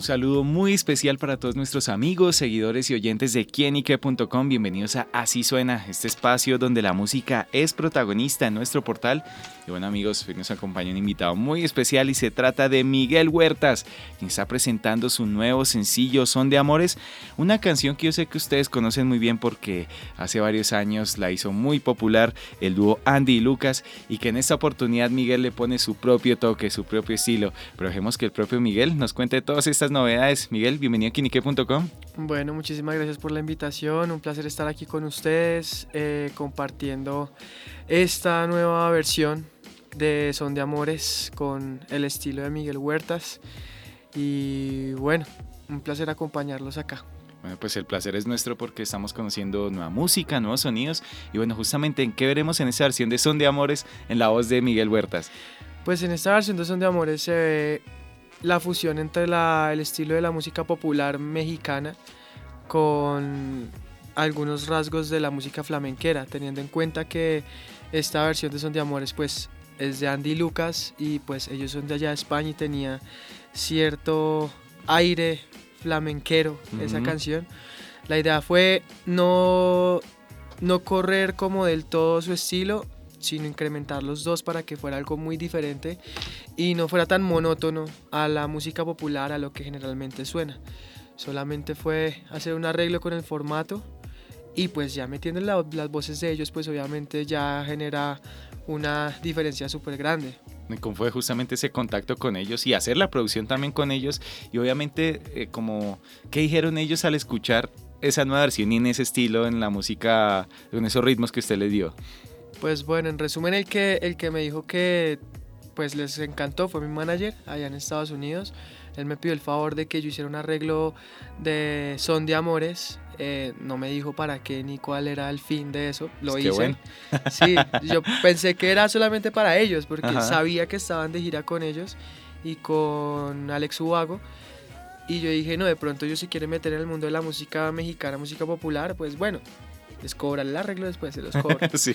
Un saludo muy especial para todos nuestros amigos, seguidores y oyentes de quienique.com. Bienvenidos a Así Suena, este espacio donde la música es protagonista en nuestro portal. Y bueno amigos, hoy nos acompaña un invitado muy especial y se trata de Miguel Huertas, quien está presentando su nuevo sencillo Son de Amores, una canción que yo sé que ustedes conocen muy bien porque hace varios años la hizo muy popular el dúo Andy y Lucas y que en esta oportunidad Miguel le pone su propio toque, su propio estilo. Pero dejemos que el propio Miguel nos cuente todas estas novedades. Miguel, bienvenido a Kinique.com. Bueno, muchísimas gracias por la invitación. Un placer estar aquí con ustedes eh, compartiendo esta nueva versión de Son de Amores con el estilo de Miguel Huertas. Y bueno, un placer acompañarlos acá. Bueno, pues el placer es nuestro porque estamos conociendo nueva música, nuevos sonidos. Y bueno, justamente en qué veremos en esa versión de Son de Amores en la voz de Miguel Huertas. Pues en esta versión de Son de Amores se ve la fusión entre el estilo de la música popular mexicana con algunos rasgos de la música flamenquera, teniendo en cuenta que esta versión de Son de Amores pues es de Andy Lucas y pues ellos son de allá de España y tenía cierto aire flamenquero esa canción. La idea fue no, no correr como del todo su estilo, sino incrementar los dos para que fuera algo muy diferente y no fuera tan monótono a la música popular, a lo que generalmente suena. Solamente fue hacer un arreglo con el formato y pues ya metiendo las voces de ellos, pues obviamente ya genera una diferencia súper grande. ¿Cómo fue justamente ese contacto con ellos y hacer la producción también con ellos? Y obviamente, eh, como, ¿qué dijeron ellos al escuchar esa nueva versión y en ese estilo, en la música, en esos ritmos que usted les dio? Pues bueno, en resumen el que, el que me dijo que pues les encantó fue mi manager allá en Estados Unidos. Él me pidió el favor de que yo hiciera un arreglo de Son de Amores. Eh, no me dijo para qué ni cuál era el fin de eso. Lo pues hice. Bueno. Sí, yo pensé que era solamente para ellos porque sabía que estaban de gira con ellos y con Alex Ubago. Y yo dije, no, de pronto yo si quiere meter en el mundo de la música mexicana, música popular, pues bueno, les cobra el arreglo después, se los cobra. sí.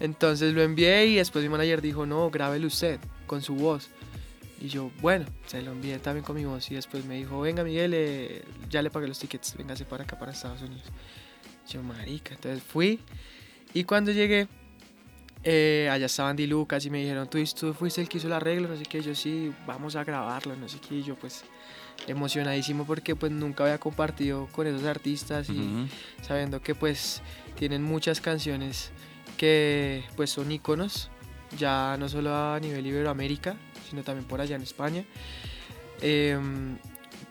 Entonces lo envié y después mi manager dijo, no, grábelo usted con su voz. Y yo, bueno, se lo envié también con mi voz y después me dijo, venga Miguel, eh, ya le pagué los tickets, véngase para acá, para Estados Unidos. Yo, marica, entonces fui y cuando llegué, eh, allá estaban Di Lucas y me dijeron, ¿Tú, tú fuiste el que hizo el arreglo, sé qué, yo sí, vamos a grabarlo, no sé qué, y yo pues emocionadísimo porque pues nunca había compartido con esos artistas y sabiendo que pues tienen muchas canciones que pues son íconos, ya no solo a nivel Iberoamérica, sino también por allá en España. Em,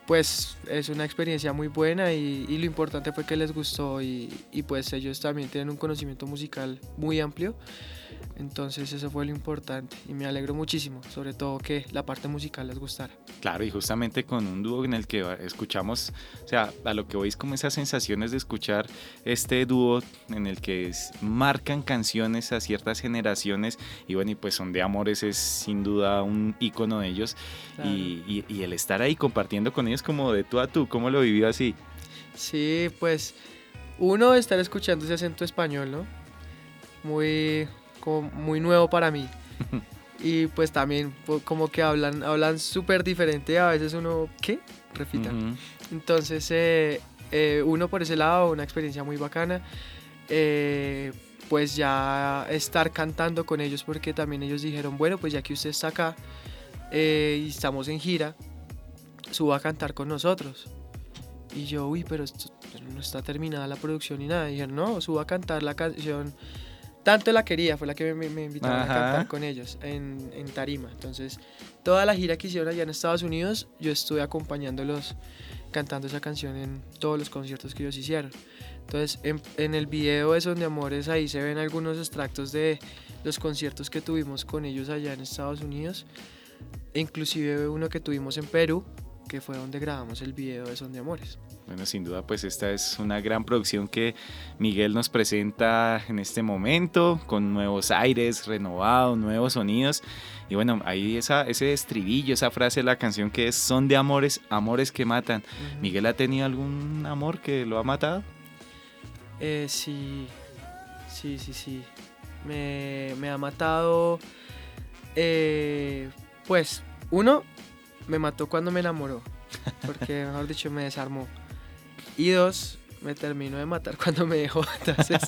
pues es una experiencia muy buena y, lo importante fue que les gustó y, y pues ellos también tienen un conocimiento musical muy amplio. Entonces eso fue lo importante y me alegro muchísimo, sobre todo que la parte musical les gustara. Claro, y justamente con un dúo en el que escuchamos, o sea, a lo que veis como esas sensaciones de escuchar este dúo en el que marcan canciones a ciertas generaciones y bueno, y pues son de amores es sin duda un icono de ellos y, y, el estar ahí compartiendo con ellos como de tú a tú, ¿cómo lo vivió así? Sí, pues uno estar escuchando ese acento español, ¿no? Muy como muy nuevo para mí. y pues también como que hablan, hablan súper diferente, a veces uno, ¿qué? Repita. Entonces, eh, eh, uno por ese lado, una experiencia muy bacana. Eh, pues ya estar cantando con ellos porque también ellos dijeron, bueno, pues ya que usted está acá y estamos en gira, suba a cantar con nosotros. Y yo, uy, pero esto, no está terminada la producción ni nada. Y dijeron, no, suba a cantar la canción tanto la quería, fue la que me, me invitaron a cantar con ellos en, en, Tarima. Entonces, toda la gira que hicieron allá en Estados Unidos, yo estuve acompañándolos cantando esa canción en todos los conciertos que ellos hicieron. Entonces, en, en el video de Son de Amores, ahí se ven algunos extractos de los conciertos que tuvimos con ellos allá en Estados Unidos. Inclusive uno que tuvimos en Perú, que fue donde grabamos el video de Son de Amores. Bueno, sin duda, pues esta es una gran producción que Miguel nos presenta en este momento, con nuevos aires, renovados, nuevos sonidos. Y bueno, ahí esa, ese estribillo, esa frase de la canción que es Son de amores, amores que matan. ¿Miguel ha tenido algún amor que lo ha matado? Eh, sí, sí, sí, sí. Me, me ha matado, eh, pues, uno, me mató cuando me enamoró, porque mejor dicho me desarmó. Y dos, me terminó de matar cuando me dejó. Entonces,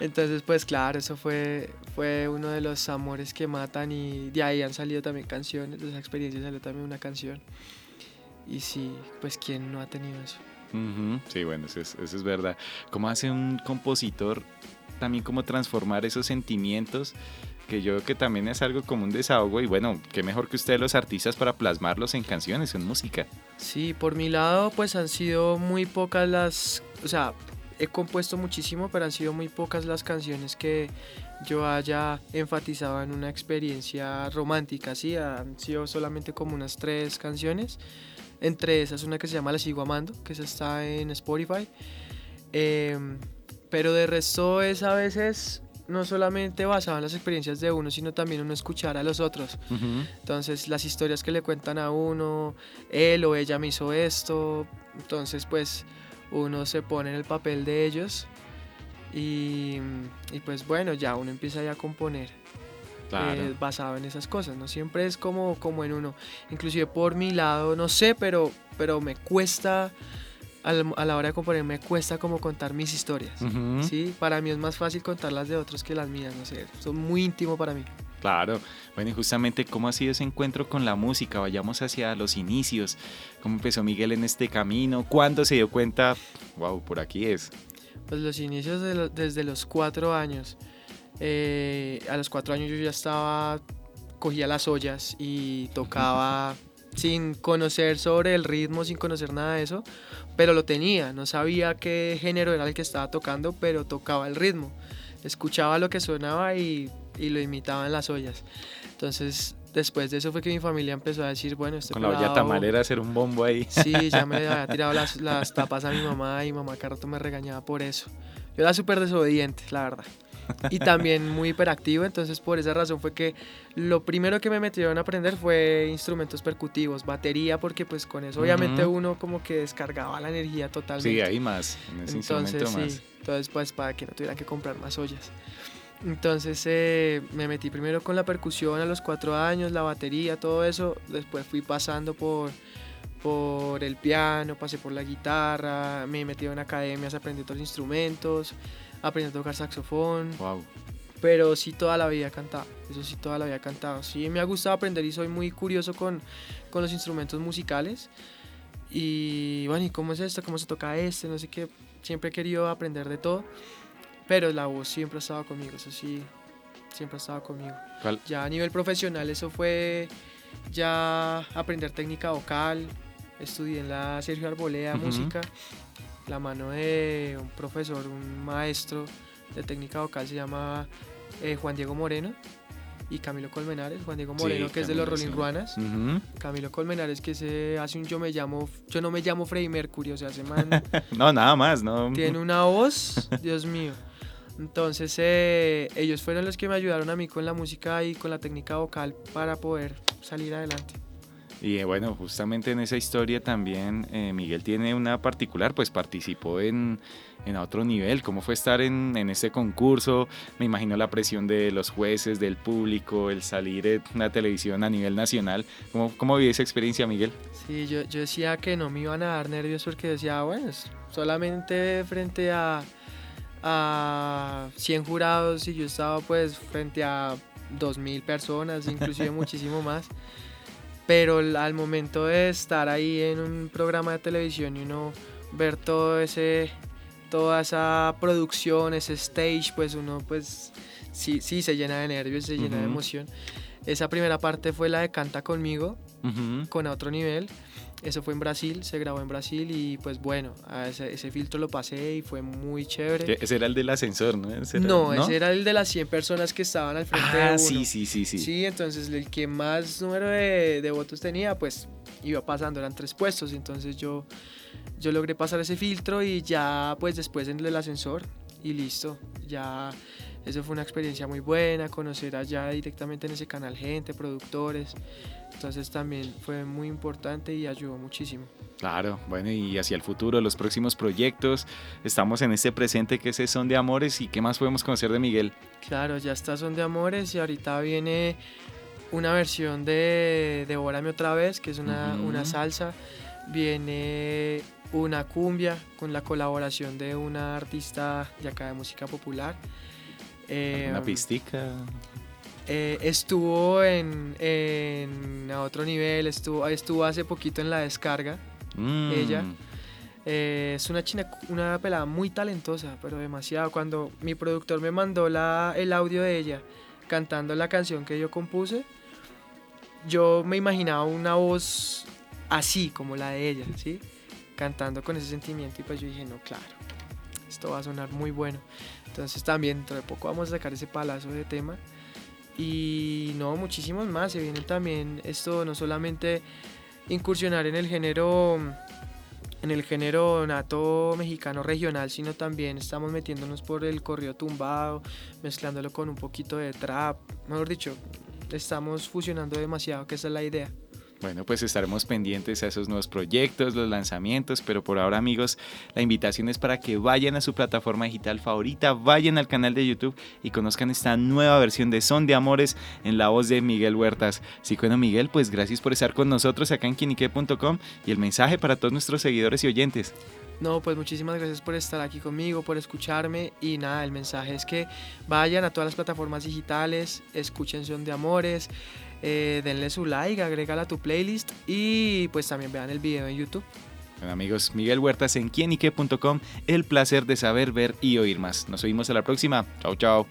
entonces pues claro, eso fue, fue uno de los amores que matan y de ahí han salido también canciones, de esa experiencia salió también una canción. Y sí, pues ¿quién no ha tenido eso? Sí, bueno, eso es, eso es verdad. ¿Cómo hace un compositor también como transformar esos sentimientos que yo creo que también es algo como un desahogo y bueno, qué mejor que ustedes los artistas para plasmarlos en canciones, en música. Sí, por mi lado pues han sido muy pocas las, o sea, he compuesto muchísimo, pero han sido muy pocas las canciones que yo haya enfatizado en una experiencia romántica, sí, han sido solamente como unas tres canciones, entre esas una que se llama La Sigo Amando, que está en Spotify, em, pero de resto es a veces no solamente basado en las experiencias de uno, sino también uno escuchar a los otros. Entonces, las historias que le cuentan a uno, él o ella me hizo esto, entonces pues uno se pone en el papel de ellos y, pues bueno, ya uno empieza ya a componer. Eh, basado en esas cosas, no siempre es como, como en uno, inclusive por mi lado, no sé, pero, pero me cuesta a la hora de componer me cuesta como contar mis historias, ¿sí? Para mí es más fácil contar las de otros que las mías, no sé, son muy íntimo para mí. Claro, bueno, y justamente cómo ha sido ese encuentro con la música, vayamos hacia los inicios, cómo empezó Miguel en este camino, cuándo se dio cuenta, wow, por aquí es. Pues los inicios desde los cuatro años, eh, a los cuatro años yo ya estaba, cogía las ollas y tocaba sin conocer sobre el ritmo, sin conocer nada de eso, pero lo tenía, no sabía qué género era el que estaba tocando, pero tocaba el ritmo, escuchaba lo que sonaba y, y lo imitaba en las ollas. Entonces, después de eso fue que mi familia empezó a decir, bueno, este Con la olla tamalera hacer un bombo ahí. Sí, ya me había tirado las, las tapas a mi mamá y mamá Carrato me regañaba por eso. Yo era súper desobediente, la verdad y también muy hiperactivo, entonces por esa razón fue que lo primero que me metieron a aprender fue instrumentos percutivos, batería, porque pues con eso obviamente uno como que descargaba la energía totalmente. Sí, ahí más, en ese entonces, instrumento sí, Entonces pues para que no tuviera que comprar más ollas. Entonces eh, me metí primero con la percusión a los cuatro años, la batería, todo eso, después fui pasando por por el piano, pasé por la guitarra, me metí en academias, aprendí otros instrumentos, aprendí a tocar saxofón. Wow. Pero sí toda la vida he cantado, eso sí toda la vida he cantado. Sí me ha gustado aprender y soy muy curioso con, con los instrumentos musicales. Y bueno, ¿y cómo es esto? ¿Cómo se toca este? No sé qué. Siempre he querido aprender de todo. Pero la voz siempre ha estado conmigo, eso sí, siempre ha estado conmigo. Ya a nivel profesional eso fue ya aprender técnica vocal. Estudié en la Sergio Arboleda Música la mano de un profesor, un maestro de técnica vocal, se llama eh, Juan Diego Moreno y Camilo Colmenares. Juan Diego Moreno, que es de los Rolling Ruanas. Camilo Colmenares, que se hace un yo me llamo, yo no me llamo Freddie Mercury, o sea, se man. no, nada más, ¿no? Tiene una voz, Dios mío. Entonces, eh, ellos fueron los que me ayudaron a mí con la música y con la técnica vocal para poder salir adelante. Y eh, bueno, justamente en esa historia también eh, Miguel tiene una particular, pues participó en, en otro nivel. ¿Cómo fue estar en, en este concurso? Me imagino la presión de los jueces, del público, el salir en una televisión a nivel nacional. ¿Cómo, cómo vive esa experiencia, Miguel? Sí, yo, yo decía que no me iban a dar nervios porque decía, bueno, solamente frente a, a 100 jurados y yo estaba pues frente a 2.000 personas, inclusive muchísimo más pero al momento de estar ahí en un programa de televisión y uno ver todo ese toda esa producción ese stage pues uno pues sí sí se llena de nervios se llena de emoción. Esa primera parte fue la de canta conmigo con A Otro Nivel. Eso fue en Brasil, se grabó en Brasil y pues bueno, ese, ese, filtro lo pasé y fue muy chévere. Ese era el del ascensor, ¿no? Ese era, no, ese era el de las 100 personas que estaban al frente ah, de uno. sí, sí, sí, sí. Sí, entonces el que más número de, de votos tenía, pues iba pasando, eran tres puestos, entonces yo, yo logré pasar ese filtro y ya pues después en el ascensor y listo, ya eso fue una experiencia muy buena, conocer allá directamente en ese canal gente, productores. Entonces también fue muy importante y ayudó muchísimo. Claro, bueno, y hacia el futuro, los próximos proyectos, estamos en este presente que es Son de Amores y qué más podemos conocer de Miguel. Claro, ya está Son de Amores y ahorita viene una versión de Devórame otra vez, que es una, una salsa, viene una cumbia con la colaboración de una artista de acá de música popular una em, pistica? Eh, estuvo en, en, a otro nivel, estuvo, estuvo hace poquito en la descarga. Mm. Ella. Eh, es una china, una pelada muy talentosa, pero demasiado. Cuando mi productor me mandó la, el audio de ella cantando la canción que yo compuse, yo me imaginaba una voz así como la de ella, ¿sí? Cantando con ese sentimiento y pues yo dije, no, claro, esto va a sonar muy bueno. Entonces también dentro de poco vamos a sacar ese palazo de tema. Y no, muchísimos más. Se viene también esto, no solamente incursionar en el género en el género nato mexicano regional, sino también estamos metiéndonos por el corrido tumbado, mezclándolo con un poquito de trap. Mejor dicho, estamos fusionando demasiado, que esa es la idea. Bueno, pues estaremos pendientes a esos nuevos proyectos, los lanzamientos, pero por ahora amigos, la invitación es para que vayan a su plataforma digital favorita, vayan al canal de YouTube y conozcan esta nueva versión de Son de Amores en la voz de Miguel Huertas. Sí, bueno Miguel, pues gracias por estar con nosotros acá en quinique.com y el mensaje para todos nuestros seguidores y oyentes. No, pues muchísimas gracias por estar aquí conmigo, por escucharme y nada, el mensaje es que vayan a todas las plataformas digitales, escuchen Son de Amores, eh, denle su like, agrégala a tu playlist y pues también vean el video en YouTube. Bueno amigos, Miguel Huertas en quienique.com, el placer de saber, ver y oír más. Nos vemos a la próxima. Chao, chao.